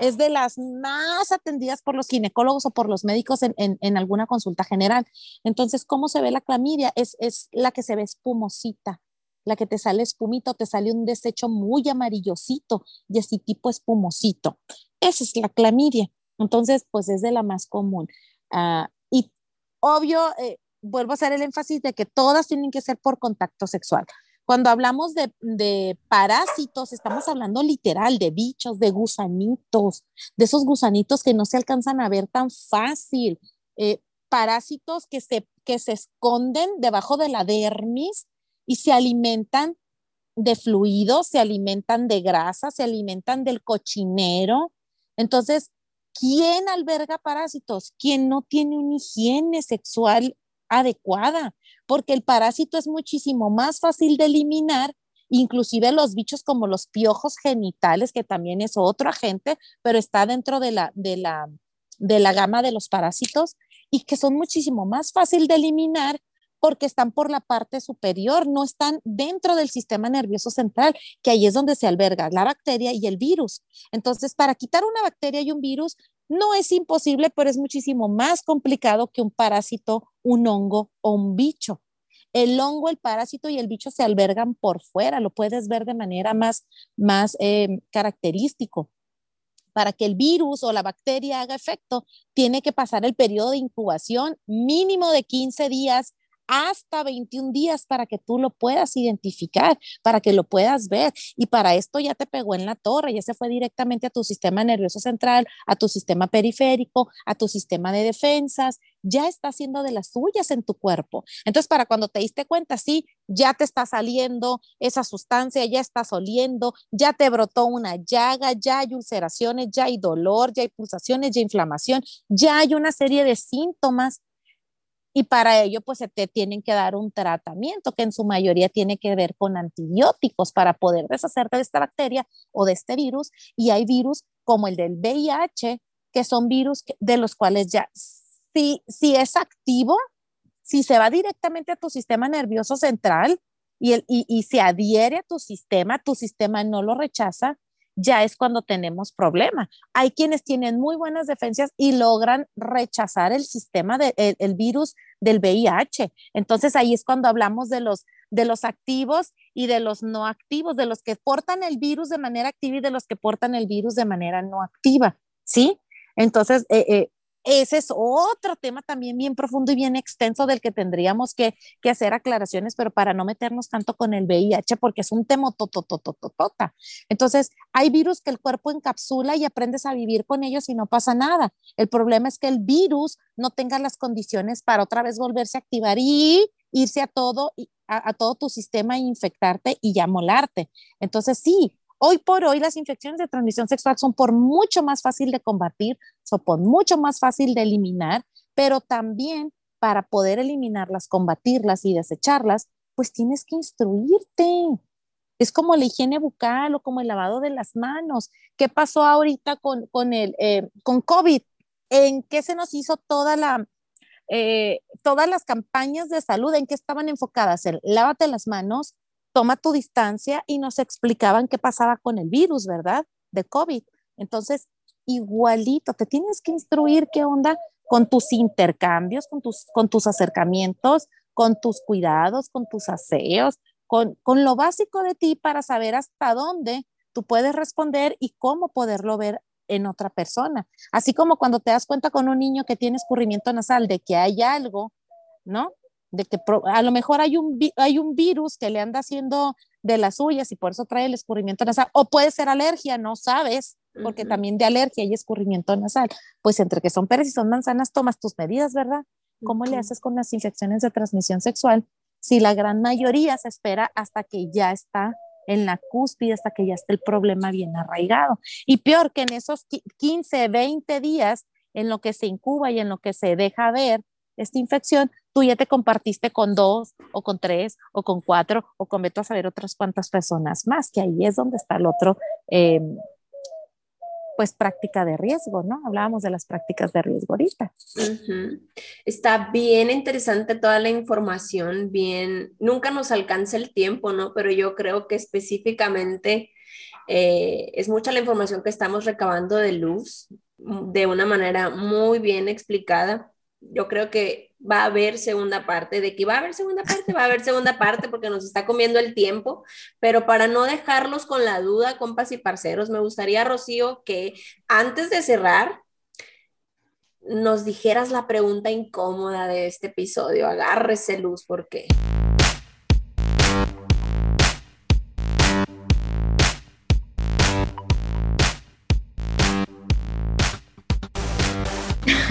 es de las más atendidas por los ginecólogos o por los médicos en, alguna consulta general. Entonces, ¿cómo se ve la clamidia? Es, es la que se ve espumosita, la que te sale espumito, te sale un desecho muy amarillosito y así tipo espumosito. Esa es la clamidia. Entonces, pues es de la más común. Ah, y obvio, eh, vuelvo a hacer el énfasis de que todas tienen que ser por contacto sexual. Cuando hablamos de, parásitos, estamos hablando literal de bichos, de gusanitos, de esos gusanitos que no se alcanzan a ver tan fácil. Eh, parásitos que se, que se esconden debajo de la dermis y se alimentan de fluidos, se alimentan de grasa, se alimentan del cochinero. Entonces, ¿quién alberga parásitos? ¿Quién no tiene una higiene sexual adecuada, porque el parásito es muchísimo más fácil de eliminar, inclusive los bichos como los piojos genitales, que también es otro agente, pero está dentro de la, de la, de la gama de los parásitos y que son muchísimo más fácil de eliminar porque están por la parte superior, no están dentro del sistema nervioso central, que ahí es donde se alberga la bacteria y el virus. Entonces, para quitar una bacteria y un virus, no es imposible, pero es muchísimo más complicado que un parásito, un hongo o un bicho. El hongo, el parásito y el bicho se albergan por fuera, lo puedes ver de manera más, más eh, característico. Para que el virus o la bacteria haga efecto, tiene que pasar el periodo de incubación mínimo de 15 días hasta 21 días para que tú lo puedas identificar, para que lo puedas ver. Y para esto ya te pegó en la torre, ya se fue directamente a tu sistema nervioso central, a tu sistema periférico, a tu sistema de defensas, ya está haciendo de las suyas en tu cuerpo. Entonces, para cuando te diste cuenta, sí, ya te está saliendo esa sustancia, ya estás oliendo, ya te brotó una llaga, ya hay ulceraciones, ya hay dolor, ya hay pulsaciones, ya hay inflamación, ya hay una serie de síntomas y para ello pues se te tienen que dar un tratamiento que en su mayoría tiene que ver con antibióticos para poder deshacerte de esta bacteria o de este virus. Y hay virus como el del VIH que son virus de los cuales ya si, si es activo, si se va directamente a tu sistema nervioso central y, el, y, y se adhiere a tu sistema, tu sistema no lo rechaza, ya es cuando tenemos problema. Hay quienes tienen muy buenas defensas y logran rechazar el sistema del el virus del VIH. Entonces ahí es cuando hablamos de los de los activos y de los no activos, de los que portan el virus de manera activa y de los que portan el virus de manera no activa, ¿sí? Entonces, eh, eh, ese es otro tema también bien profundo y bien extenso del que tendríamos que, hacer aclaraciones, pero para no meternos tanto con el VIH, porque es un tema tototototota. Entonces, hay virus que el cuerpo encapsula y aprendes a vivir con ellos y no pasa nada. El problema es que el virus no tenga las condiciones para otra vez volverse a activar y irse a todo, a, a todo tu sistema e infectarte y ya molarte. Entonces, sí, Hoy por hoy las infecciones de transmisión sexual son por mucho más fácil de combatir, son por mucho más fácil de eliminar, pero también para poder eliminarlas, combatirlas y desecharlas, pues tienes que instruirte. Es como la higiene bucal o como el lavado de las manos. ¿Qué pasó ahorita con, con, el, eh, con COVID? ¿En qué se nos hizo toda la, eh, todas las campañas de salud? ¿En qué estaban enfocadas? En lávate las manos, toma tu distancia y nos explicaban qué pasaba con el virus, ¿verdad? De COVID. Entonces, igualito, te tienes que instruir qué onda con tus intercambios, con tus, con tus acercamientos, con tus cuidados, con tus aseos, con, con lo básico de ti para saber hasta dónde tú puedes responder y cómo poderlo ver en otra persona. Así como cuando te das cuenta con un niño que tiene escurrimiento nasal de que hay algo, ¿no? De que a lo mejor hay un, hay un virus que le anda haciendo de las suyas y por eso trae el escurrimiento nasal. O puede ser alergia, no sabes, porque también de alergia hay escurrimiento nasal. Pues entre que son peras y son manzanas, tomas tus medidas, ¿verdad? ¿Cómo le haces con las infecciones de transmisión sexual si la gran mayoría se espera hasta que ya está en la cúspide, hasta que ya esté el problema bien arraigado? Y peor que en esos 15, 20 días en lo que se incuba y en lo que se deja ver esta infección, tú ya te compartiste con dos o con tres o con cuatro o con veto a saber otras cuantas personas más, que ahí es donde está el otro eh, pues práctica de riesgo, ¿no? Hablábamos de las prácticas de riesgo ahorita. Está bien interesante toda la información, bien, nunca nos alcanza el tiempo, ¿no? Pero yo creo que específicamente eh, es mucha la información que estamos recabando de luz de una manera muy bien explicada. Yo creo que va a haber segunda parte, de que va a haber segunda parte, va a haber segunda parte porque nos está comiendo el tiempo, pero para no dejarlos con la duda, compas y parceros, me gustaría, Rocío, que antes de cerrar, nos dijeras la pregunta incómoda de este episodio. Agárrese luz, porque...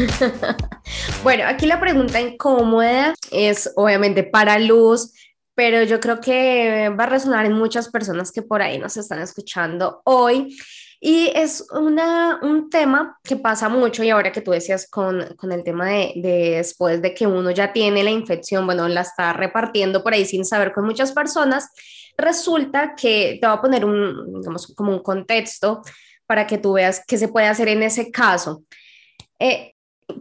bueno, aquí la pregunta incómoda es obviamente para Luz, pero yo creo que va a resonar en muchas personas que por ahí nos están escuchando hoy. Y es una, un tema que pasa mucho y ahora que tú decías con, con el tema de, de, después de que uno ya tiene la infección, bueno, la está repartiendo por ahí sin saber con muchas personas, resulta que te voy a poner un, digamos, como un contexto para que tú veas qué se puede hacer en ese caso. Eh,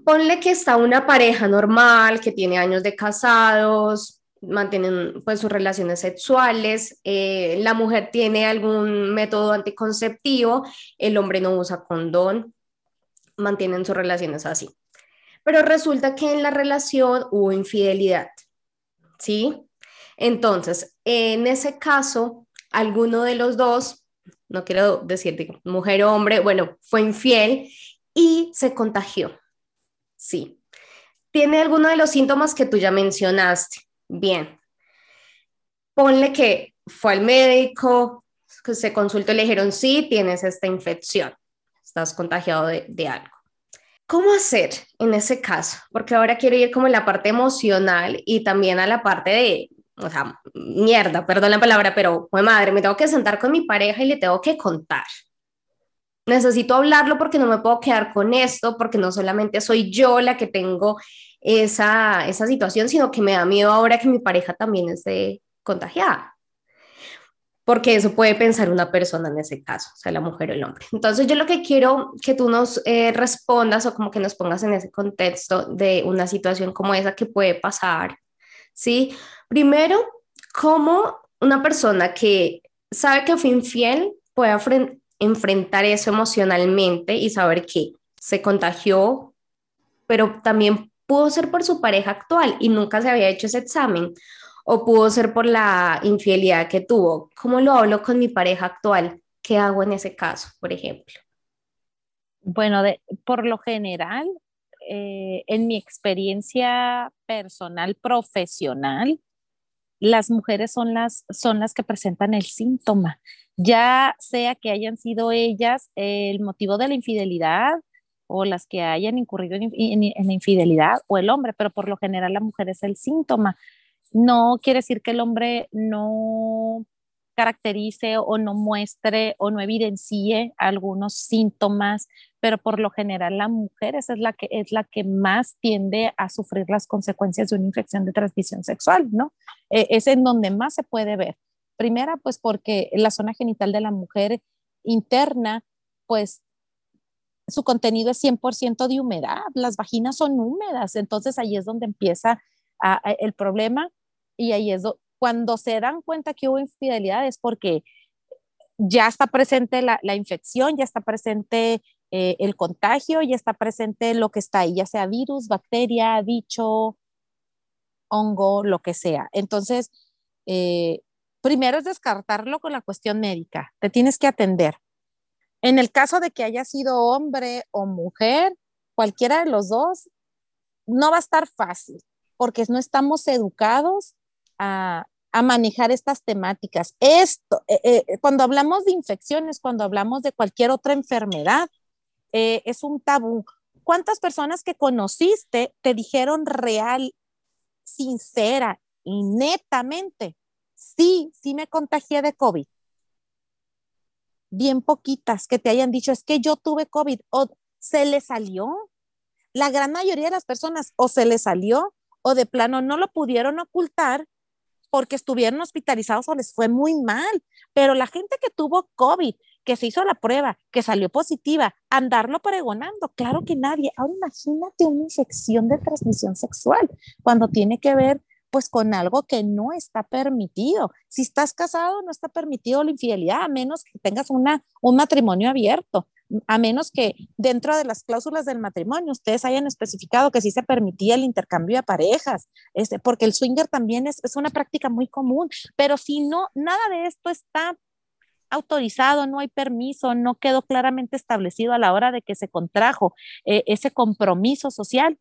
ponle que está una pareja normal, que tiene años de casados, mantienen pues sus relaciones sexuales, eh, la mujer tiene algún método anticonceptivo, el hombre no usa condón, mantienen sus relaciones así. Pero resulta que en la relación hubo infidelidad, ¿sí? Entonces, en ese caso, alguno de los dos, no quiero decir mujer o hombre, bueno, fue infiel y se contagió. Sí. ¿Tiene alguno de los síntomas que tú ya mencionaste? Bien. Ponle que fue al médico, que se consultó y le dijeron, sí, tienes esta infección, estás contagiado de, de algo. ¿Cómo hacer en ese caso? Porque ahora quiero ir como en la parte emocional y también a la parte de, o sea, mierda, perdón la palabra, pero, madre, me tengo que sentar con mi pareja y le tengo que contar necesito hablarlo porque no me puedo quedar con esto, porque no solamente soy yo la que tengo esa, esa situación, sino que me da miedo ahora que mi pareja también esté contagiada. Porque eso puede pensar una persona en ese caso, o sea, la mujer o el hombre. Entonces yo lo que quiero que tú nos eh, respondas o como que nos pongas en ese contexto de una situación como esa que puede pasar, ¿sí? Primero, cómo una persona que sabe que fue infiel puede enfrentar eso emocionalmente y saber que se contagió, pero también pudo ser por su pareja actual y nunca se había hecho ese examen, o pudo ser por la infidelidad que tuvo. ¿Cómo lo hablo con mi pareja actual? ¿Qué hago en ese caso, por ejemplo? Bueno, de, por lo general, eh, en mi experiencia personal, profesional, las mujeres son las, son las que presentan el síntoma ya sea que hayan sido ellas el motivo de la infidelidad o las que hayan incurrido en, la infidelidad o el hombre, pero por lo general la mujer es el síntoma. No quiere decir que el hombre no caracterice o no muestre o no evidencie algunos síntomas, pero por lo general la mujer es la que es la que más tiende a sufrir las consecuencias de una infección de transmisión sexual, ¿no? E, es en donde más se puede ver. Primera, pues porque la zona genital de la mujer interna, pues su contenido es 100% de humedad, las vaginas son húmedas, entonces ahí es donde empieza el problema y ahí es cuando se dan cuenta que hubo infidelidad es porque ya está presente la, infección, ya está presente eh, el contagio, ya está presente lo que está ahí, ya sea virus, bacteria, bicho, hongo, lo que sea. Entonces, eh, primero es descartarlo con la cuestión médica, te tienes que atender. En el caso de que haya sido hombre o mujer, cualquiera de los dos, no va a estar fácil, porque no estamos educados a, manejar estas temáticas. Esto, eh, eh, cuando hablamos de infecciones, cuando hablamos de cualquier otra enfermedad, eh, es un tabú. ¿Cuántas personas que conociste te dijeron real, sincera y netamente, sí, sí me contagié de COVID? Bien poquitas que te hayan dicho, es que yo tuve COVID o se le salió. La gran mayoría de las personas o se le salió o de plano no lo pudieron ocultar porque estuvieron hospitalizados o les fue muy mal. Pero la gente que tuvo COVID, que se hizo la prueba, que salió positiva, andarlo pregonando, claro que nadie. Ahora imagínate una infección de transmisión sexual cuando tiene que ver pues con algo que no está permitido. Si estás casado, no está permitido la infidelidad, a menos que tengas una, un matrimonio abierto a menos que dentro de las cláusulas del matrimonio ustedes hayan especificado que sí se permitía el intercambio de parejas, este, porque el swinger también es, una práctica muy común, pero si no, nada de esto está autorizado, no hay permiso, no quedó claramente establecido a la hora de que se contrajo eh, ese compromiso social,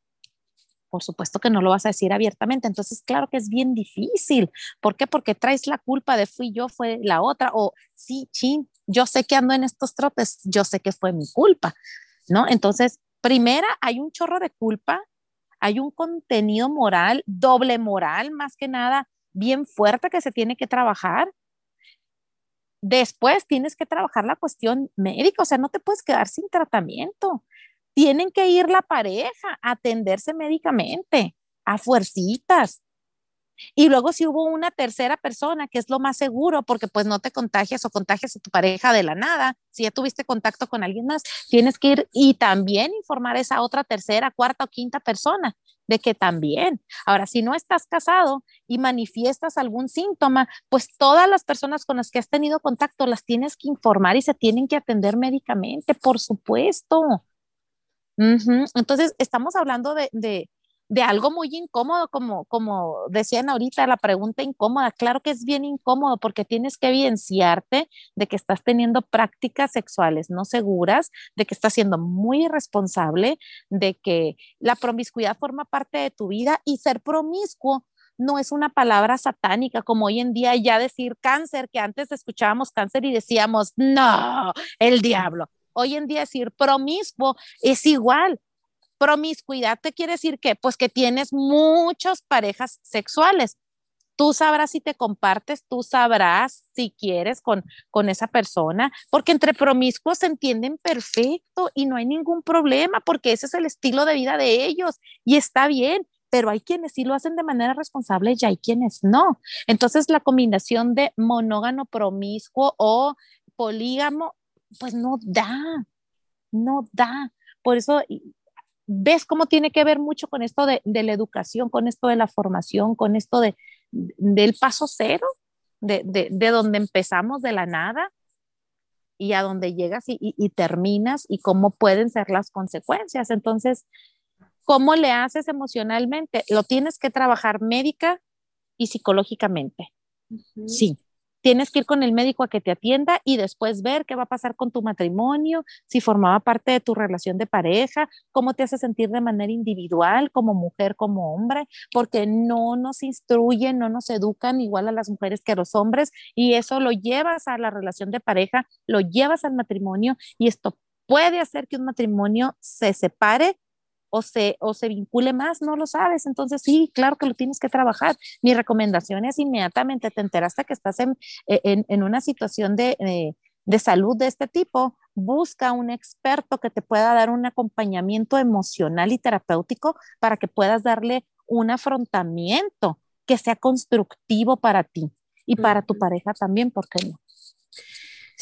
por supuesto que no lo vas a decir abiertamente. Entonces, claro que es bien difícil. ¿Por qué? Porque traes la culpa de fui yo, fue la otra, o sí, chin, yo sé que ando en estos trotes, yo sé que fue mi culpa, ¿no? Entonces, primera, hay un chorro de culpa, hay un contenido moral, doble moral, más que nada, bien fuerte que se tiene que trabajar. Después tienes que trabajar la cuestión médica, o sea, no te puedes quedar sin tratamiento. Tienen que ir la pareja a atenderse médicamente, a fuercitas. Y luego si hubo una tercera persona, que es lo más seguro, porque pues no te contagias o contagias a tu pareja de la nada, si ya tuviste contacto con alguien más, tienes que ir y también informar a esa otra tercera, cuarta o quinta persona de que también. Ahora, si no estás casado y manifiestas algún síntoma, pues todas las personas con las que has tenido contacto las tienes que informar y se tienen que atender médicamente, por supuesto. Entonces, estamos hablando de, de algo muy incómodo, como, como decían ahorita, la pregunta incómoda. Claro que es bien incómodo porque tienes que evidenciarte de que estás teniendo prácticas sexuales no seguras, de que estás siendo muy irresponsable, de que la promiscuidad forma parte de tu vida y ser promiscuo no es una palabra satánica como hoy en día ya decir cáncer, que antes escuchábamos cáncer y decíamos, no, el diablo. Hoy en día decir promiscuo es igual, Promiscuidad te quiere decir que, pues que tienes muchas parejas sexuales. Tú sabrás si te compartes, tú sabrás si quieres con, con esa persona, porque entre promiscuos se entienden perfecto y no hay ningún problema, porque ese es el estilo de vida de ellos y está bien pero hay quienes sí lo hacen de manera responsable y hay quienes no. Entonces, la combinación de monógamo promiscuo o polígamo, pues no da, no da. Por eso ves cómo tiene que ver mucho con esto de, la educación, con esto de la formación, con esto de, del paso cero, de, de, donde empezamos de la nada y a donde llegas y, y, terminas y cómo pueden ser las consecuencias. Entonces, ¿cómo le haces emocionalmente? Lo tienes que trabajar médica y psicológicamente. Sí, tienes que ir con el médico a que te atienda y después ver qué va a pasar con tu matrimonio, si formaba parte de tu relación de pareja, cómo te hace sentir de manera individual, como mujer, como hombre, porque no nos instruyen, no nos educan igual a las mujeres que a los hombres y eso lo llevas a la relación de pareja, lo llevas al matrimonio y esto puede hacer que un matrimonio se separe o se, o se vincule más, no lo sabes. Entonces, sí, claro que lo tienes que trabajar. Mi recomendación es inmediatamente, te enteraste que estás en, e, en, en una situación de, de, de salud de este tipo, busca un experto que te pueda dar un acompañamiento emocional y terapéutico para que puedas darle un afrontamiento que sea constructivo para ti y para tu pareja también, ¿por qué no?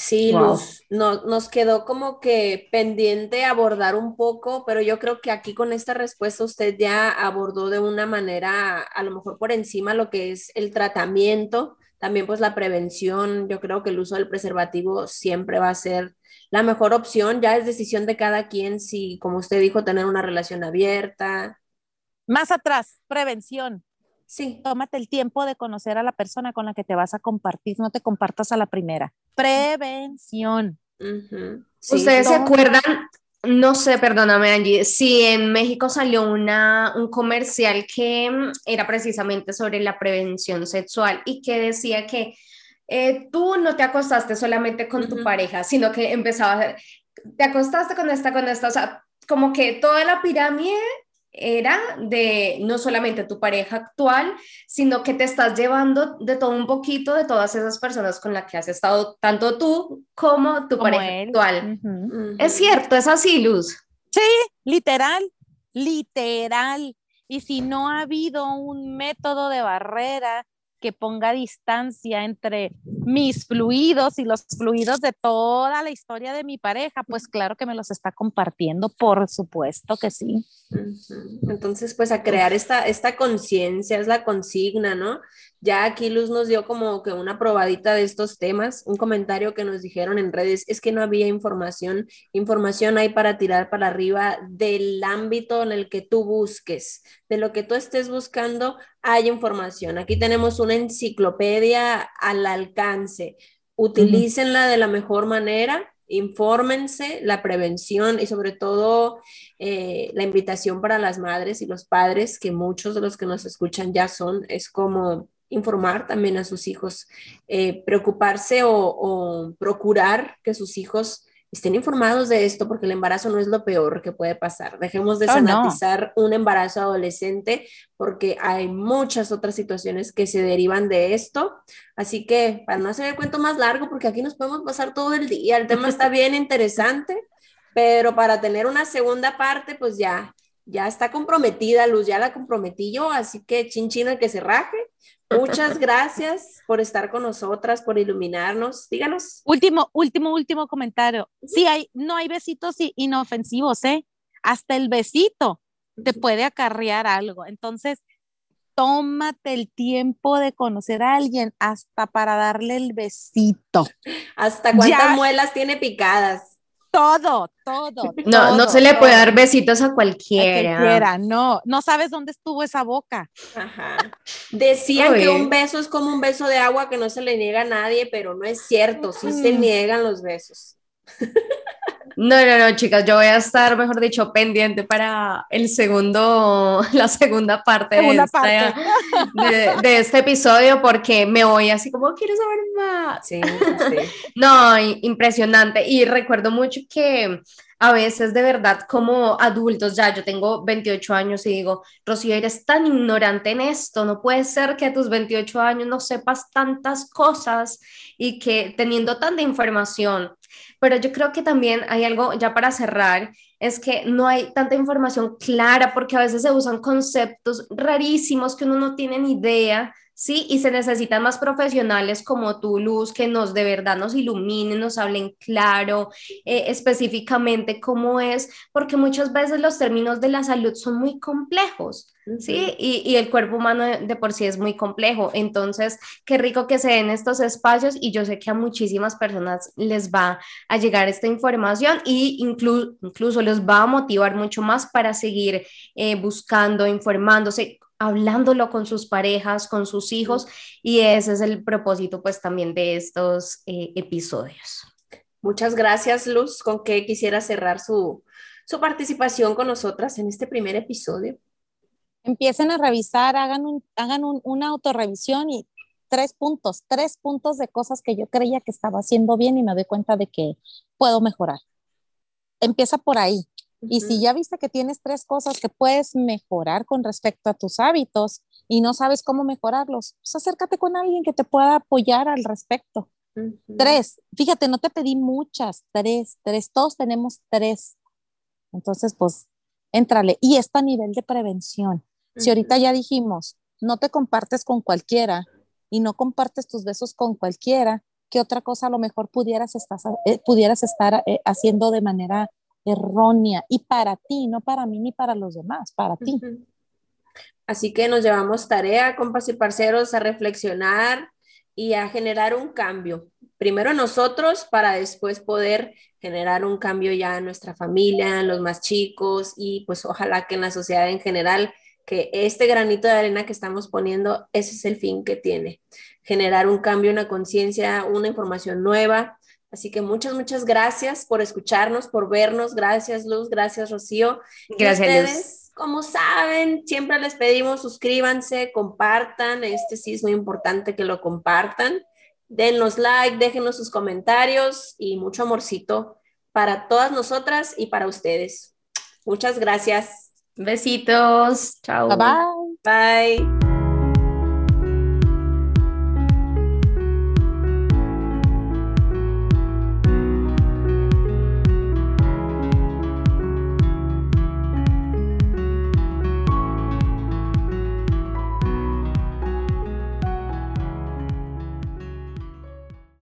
Sí, Luz, no, nos quedó como que pendiente abordar un poco, pero yo creo que aquí con esta respuesta usted ya abordó de una manera, a lo mejor por encima, lo que es el tratamiento, también pues la prevención. Yo creo que el uso del preservativo siempre va a ser la mejor opción, ya es decisión de cada quien si, como usted dijo, tener una relación abierta. Más atrás, prevención. Sí. Tómate el tiempo de conocer a la persona con la que te vas a compartir, no te compartas a la primera. Prevención. ¿Ustedes se acuerdan? No sé, perdóname Angie, si en México salió una, un comercial que mm, era precisamente sobre la prevención sexual y que decía que eh, tú no te acostaste solamente con tu pareja, sino que empezaba, te acostaste con esta, con esta, o sea, como que toda la pirámide era de no solamente tu pareja actual, sino que te estás llevando de todo un poquito de todas esas personas con las que has estado, tanto tú como tu pareja actual. Es cierto, es así, Luz. Sí, literal, literal. Y si no ha habido un método de barrera que ponga distancia entre mis fluidos y los fluidos de toda la historia de mi pareja, pues claro que me los está compartiendo, por supuesto que sí. Entonces, pues a crear esta, esta conciencia es la consigna, ¿no? Ya aquí Luz nos dio como que una probadita de estos temas, un comentario que nos dijeron en redes, es que no había información, información hay para tirar para arriba del ámbito en el que tú busques, de lo que tú estés buscando, hay información. Aquí tenemos una enciclopedia al alcance, utilícenla de la mejor manera infórmense, la prevención y sobre todo eh, la invitación para las madres y los padres, que muchos de los que nos escuchan ya son, es como informar también a sus hijos, eh, preocuparse o, procurar que sus hijos estén informados de esto porque el embarazo no es lo peor que puede pasar. Dejemos de oh, sanatizar un embarazo adolescente porque hay muchas otras situaciones que se derivan de esto. Así que para no hacer el cuento más largo, porque aquí nos podemos pasar todo el día, el tema está bien interesante, pero para tener una segunda parte, pues ya, ya está comprometida, Luz, ya la comprometí yo, así que chinchina que se raje. Muchas gracias por estar con nosotras, por iluminarnos. Díganos. Último, último, último comentario. Sí, hay, no hay besitos inofensivos, ¿eh? Hasta el besito te puede acarrear algo. Entonces, tómate el tiempo de conocer a alguien hasta para darle el besito. Hasta cuántas muelas tiene picadas todo, todo. No, no se le puede dar besitos a cualquiera. no, no sabes dónde estuvo esa boca. Ajá. Decían que un beso es como un beso de agua que no se le niega a nadie, pero no es cierto, sí se mm. niegan los besos. No, no, no, chicas, yo voy a estar, mejor dicho, pendiente para el segundo, la segunda parte, de, De, este episodio porque me voy así como, quiero saber más. Sí, sí. No, impresionante. Y recuerdo mucho que a veces de verdad como adultos, ya yo tengo 28 años y digo, Rocío, eres tan ignorante en esto, no puede ser que a tus 28 años no sepas tantas cosas y que teniendo tanta información, pero yo creo que también hay algo ya para cerrar, es que no hay tanta información clara porque a veces se usan conceptos rarísimos que uno no tiene ni idea ¿sí? Y se necesitan más profesionales como tú, Luz, que nos de verdad nos iluminen, nos hablen claro, eh, específicamente cómo es, porque muchas veces los términos de la salud son muy complejos, ¿sí? Y, y, el cuerpo humano de, por sí es muy complejo. Entonces, qué rico que se den estos espacios y yo sé que a muchísimas personas les va a llegar esta información y incluso incluso los va a motivar mucho más para seguir eh, buscando, informándose hablándolo con sus parejas, con sus hijos, y ese es el propósito pues también de estos eh, episodios. Muchas gracias, Luz, con que quisiera cerrar su, su participación con nosotras en este primer episodio. Empiecen a revisar, hagan, un, hagan una autorrevisión y tres puntos, tres puntos de cosas que yo creía que estaba haciendo bien y me doy cuenta de que puedo mejorar. Empieza por ahí, y si ya viste que tienes tres cosas que puedes mejorar con respecto a tus hábitos y no sabes cómo mejorarlos, pues acércate con alguien que te pueda apoyar al respecto. Tres, fíjate, no te pedí muchas, tres, tres, todos tenemos tres. Entonces, pues, éntrale. Y esto a nivel de prevención. Si ahorita ya dijimos, no te compartes con cualquiera y no compartes tus besos con cualquiera, ¿qué otra cosa a lo mejor pudieras estar, eh, pudieras estar eh, haciendo de manera errónea y para ti, no para mí ni para los demás, para ti. Así que nos llevamos tarea, compas y parceros, a reflexionar y a generar un cambio. Primero nosotros para después poder generar un cambio ya en nuestra familia, en los más chicos y pues ojalá que en la sociedad en general que este granito de arena que estamos poniendo, ese es el fin que tiene, generar un cambio, una conciencia, una información nueva. Así que muchas, muchas gracias por escucharnos, por vernos. Gracias, Luz. Gracias, Rocío. Gracias, ustedes, Como saben, siempre les pedimos suscríbanse, compartan. Este sí es muy importante que lo compartan. Denos like, déjenos sus comentarios y mucho amorcito para todas nosotras y para ustedes. Muchas gracias. Besitos. Chao. Bye bye. Bye.